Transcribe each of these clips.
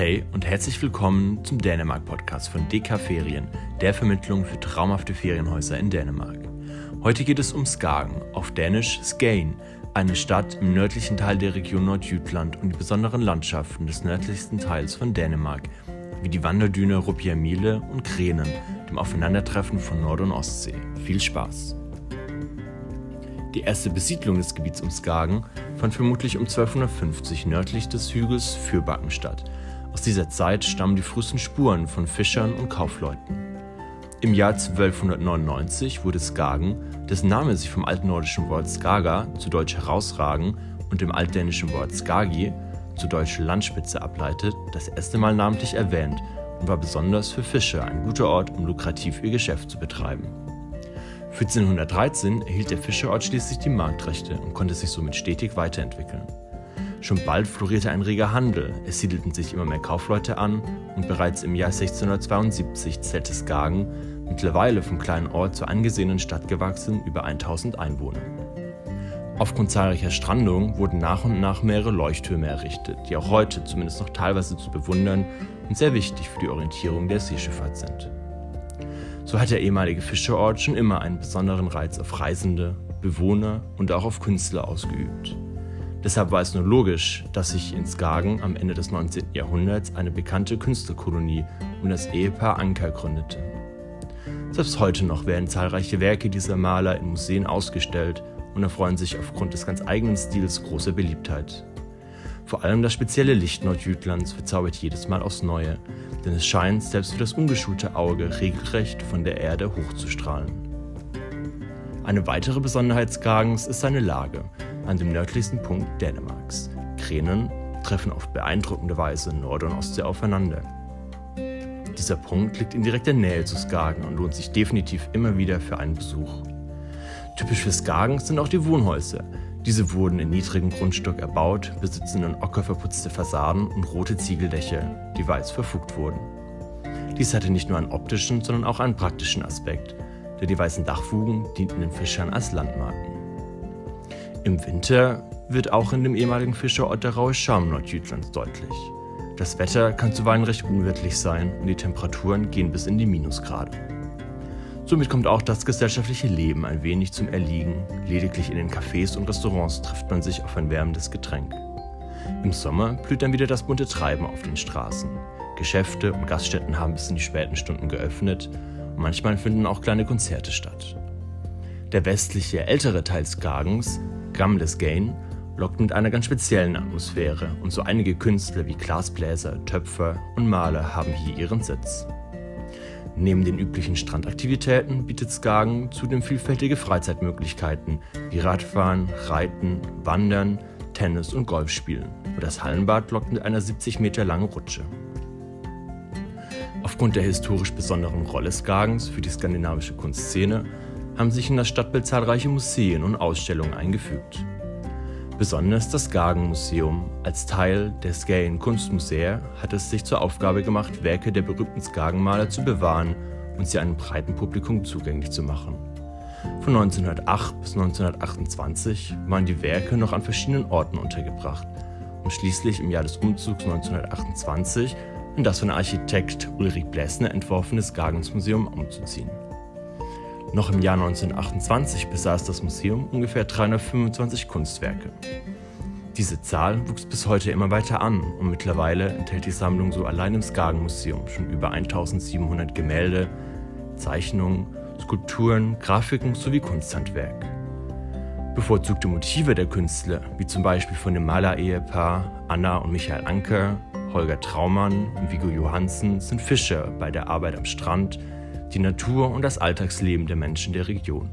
Hey und herzlich willkommen zum Dänemark-Podcast von DK Ferien, der Vermittlung für traumhafte Ferienhäuser in Dänemark. Heute geht es um Skagen, auf Dänisch Skagen, eine Stadt im nördlichen Teil der Region Nordjütland und die besonderen Landschaften des nördlichsten Teils von Dänemark, wie die Wanderdüne Rupiermile und Kränen, dem Aufeinandertreffen von Nord- und Ostsee. Viel Spaß! Die erste Besiedlung des Gebiets um Skagen fand vermutlich um 1250 nördlich des Hügels Fürbacken statt. Aus dieser Zeit stammen die frühesten Spuren von Fischern und Kaufleuten. Im Jahr 1299 wurde Skagen, dessen Name sich vom altnordischen Wort Skaga, zu Deutsch herausragen, und dem altdänischen Wort Skagi, zu Deutsch Landspitze ableitet, das erste Mal namentlich erwähnt und war besonders für Fischer ein guter Ort, um lukrativ ihr Geschäft zu betreiben. 1413 erhielt der Fischerort schließlich die Marktrechte und konnte sich somit stetig weiterentwickeln. Schon bald florierte ein reger Handel, es siedelten sich immer mehr Kaufleute an und bereits im Jahr 1672 zählte Skagen, mittlerweile vom kleinen Ort zur angesehenen Stadt gewachsen, über 1000 Einwohner. Aufgrund zahlreicher Strandungen wurden nach und nach mehrere Leuchttürme errichtet, die auch heute zumindest noch teilweise zu bewundern und sehr wichtig für die Orientierung der Seeschifffahrt sind. So hat der ehemalige Fischerort schon immer einen besonderen Reiz auf Reisende, Bewohner und auch auf Künstler ausgeübt. Deshalb war es nur logisch, dass sich in Skagen am Ende des 19. Jahrhunderts eine bekannte Künstlerkolonie um das Ehepaar Anker gründete. Selbst heute noch werden zahlreiche Werke dieser Maler in Museen ausgestellt und erfreuen sich aufgrund des ganz eigenen Stils großer Beliebtheit. Vor allem das spezielle Licht Nordjütlands verzaubert jedes Mal aufs Neue, denn es scheint selbst für das ungeschulte Auge regelrecht von der Erde hochzustrahlen. Eine weitere Besonderheit Skagens ist seine Lage, an dem nördlichsten Punkt Dänemarks. Kränen treffen auf beeindruckende Weise Nord- und Ostsee aufeinander. Dieser Punkt liegt in direkter Nähe zu Skagen und lohnt sich definitiv immer wieder für einen Besuch. Typisch für Skagen sind auch die Wohnhäuser, diese wurden in niedrigem Grundstück erbaut, besitzen in Ocker verputzte Fassaden und rote Ziegeldächer, die weiß verfugt wurden. Dies hatte nicht nur einen optischen, sondern auch einen praktischen Aspekt, denn die weißen Dachfugen dienten den Fischern als Landmarken. Im Winter wird auch in dem ehemaligen Fischerort der raue Charme Nordjütlands deutlich. Das Wetter kann zuweilen recht unwirtlich sein und die Temperaturen gehen bis in die Minusgrade. Somit kommt auch das gesellschaftliche Leben ein wenig zum Erliegen. Lediglich in den Cafés und Restaurants trifft man sich auf ein wärmendes Getränk. Im Sommer blüht dann wieder das bunte Treiben auf den Straßen. Geschäfte und Gaststätten haben bis in die späten Stunden geöffnet und manchmal finden auch kleine Konzerte statt. Der westliche, ältere Teil Skagens, Gamlesgain, lockt mit einer ganz speziellen Atmosphäre und so einige Künstler wie Glasbläser, Töpfer und Maler haben hier ihren Sitz. Neben den üblichen Strandaktivitäten bietet Skagen zudem vielfältige Freizeitmöglichkeiten wie Radfahren, Reiten, Wandern, Tennis und Golf spielen. Und das Hallenbad lockt mit einer 70 Meter langen Rutsche. Aufgrund der historisch besonderen Rolle Skagens für die skandinavische Kunstszene haben sich in das Stadtbild zahlreiche Museen und Ausstellungen eingefügt. Besonders das Skagen-Museum als Teil der Skagen Kunstmuseen hat es sich zur Aufgabe gemacht, Werke der berühmten Skagenmaler zu bewahren und sie einem breiten Publikum zugänglich zu machen. Von 1908 bis 1928 waren die Werke noch an verschiedenen Orten untergebracht und schließlich im Jahr des Umzugs 1928 in das von Architekt Ulrich Blässner entworfene Skagensmuseum umzuziehen. Noch im Jahr 1928 besaß das Museum ungefähr 325 Kunstwerke. Diese Zahl wuchs bis heute immer weiter an und mittlerweile enthält die Sammlung so allein im Skagen-Museum schon über 1700 Gemälde, Zeichnungen, Skulpturen, Grafiken sowie Kunsthandwerk. Bevorzugte Motive der Künstler, wie zum Beispiel von dem Maler-Ehepaar Anna und Michael Anker, Holger Traumann und Viggo Johansen, sind Fischer bei der Arbeit am Strand, die Natur und das Alltagsleben der Menschen der Region.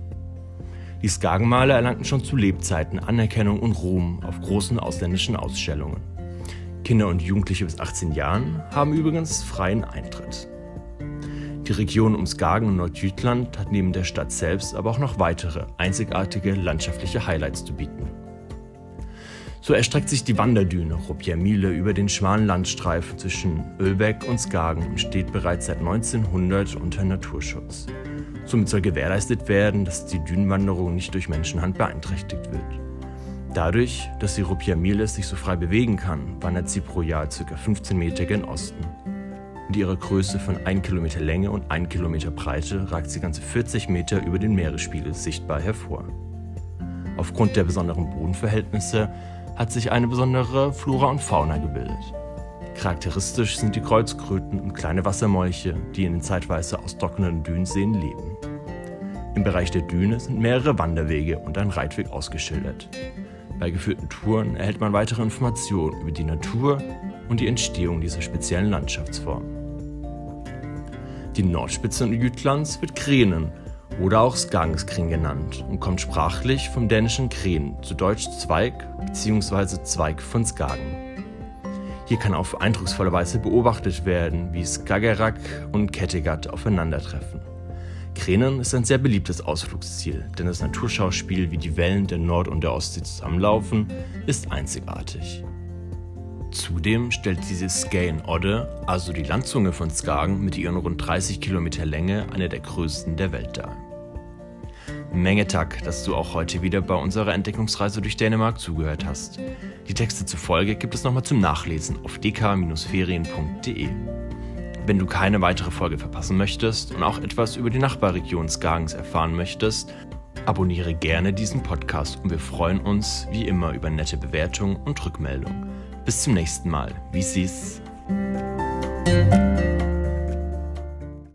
Die Skagenmaler erlangten schon zu Lebzeiten Anerkennung und Ruhm auf großen ausländischen Ausstellungen. Kinder und Jugendliche bis 18 Jahren haben übrigens freien Eintritt. Die Region um Skagen und Nordjütland hat neben der Stadt selbst aber auch noch weitere einzigartige landschaftliche Highlights zu bieten. So erstreckt sich die Wanderdüne Rupjermile über den schmalen Landstreifen zwischen Ölbeck und Skagen und steht bereits seit 1900 unter Naturschutz. Somit soll gewährleistet werden, dass die Dünenwanderung nicht durch Menschenhand beeinträchtigt wird. Dadurch, dass die Rupia Miles sich so frei bewegen kann, wandert sie pro Jahr ca. 15 Meter gen Osten. Mit ihrer Größe von 1 Kilometer Länge und 1 Kilometer Breite ragt sie ganze 40 Meter über den Meeresspiegel sichtbar hervor. Aufgrund der besonderen Bodenverhältnisse hat sich eine besondere Flora und Fauna gebildet. Charakteristisch sind die Kreuzkröten und kleine Wassermolche, die in den zeitweise austrocknenden Dünenseen leben. Im Bereich der Düne sind mehrere Wanderwege und ein Reitweg ausgeschildert. Bei geführten Touren erhält man weitere Informationen über die Natur und die Entstehung dieser speziellen Landschaftsform. Die Nordspitze Jütlands wird Kränen oder auch Skagenskring genannt und kommt sprachlich vom dänischen Kren, zu Deutsch Zweig bzw. Zweig von Skagen. Hier kann auf eindrucksvolle Weise beobachtet werden, wie Skagerrak und Kattegat aufeinandertreffen. Kränen ist ein sehr beliebtes Ausflugsziel, denn das Naturschauspiel, wie die Wellen der Nord- und der Ostsee zusammenlaufen, ist einzigartig. Zudem stellt diese Skane Odde, also die Landzunge von Skagen mit ihren rund 30 Kilometer Länge, eine der größten der Welt dar. Menge Tack, dass du auch heute wieder bei unserer Entdeckungsreise durch Dänemark zugehört hast. Die Texte zur Folge gibt es nochmal zum Nachlesen auf dk-ferien.de. Wenn du keine weitere Folge verpassen möchtest und auch etwas über die Nachbarregion Skagens erfahren möchtest, abonniere gerne diesen Podcast und wir freuen uns wie immer über nette Bewertungen und Rückmeldungen. Bis zum nächsten Mal. Wie sie's?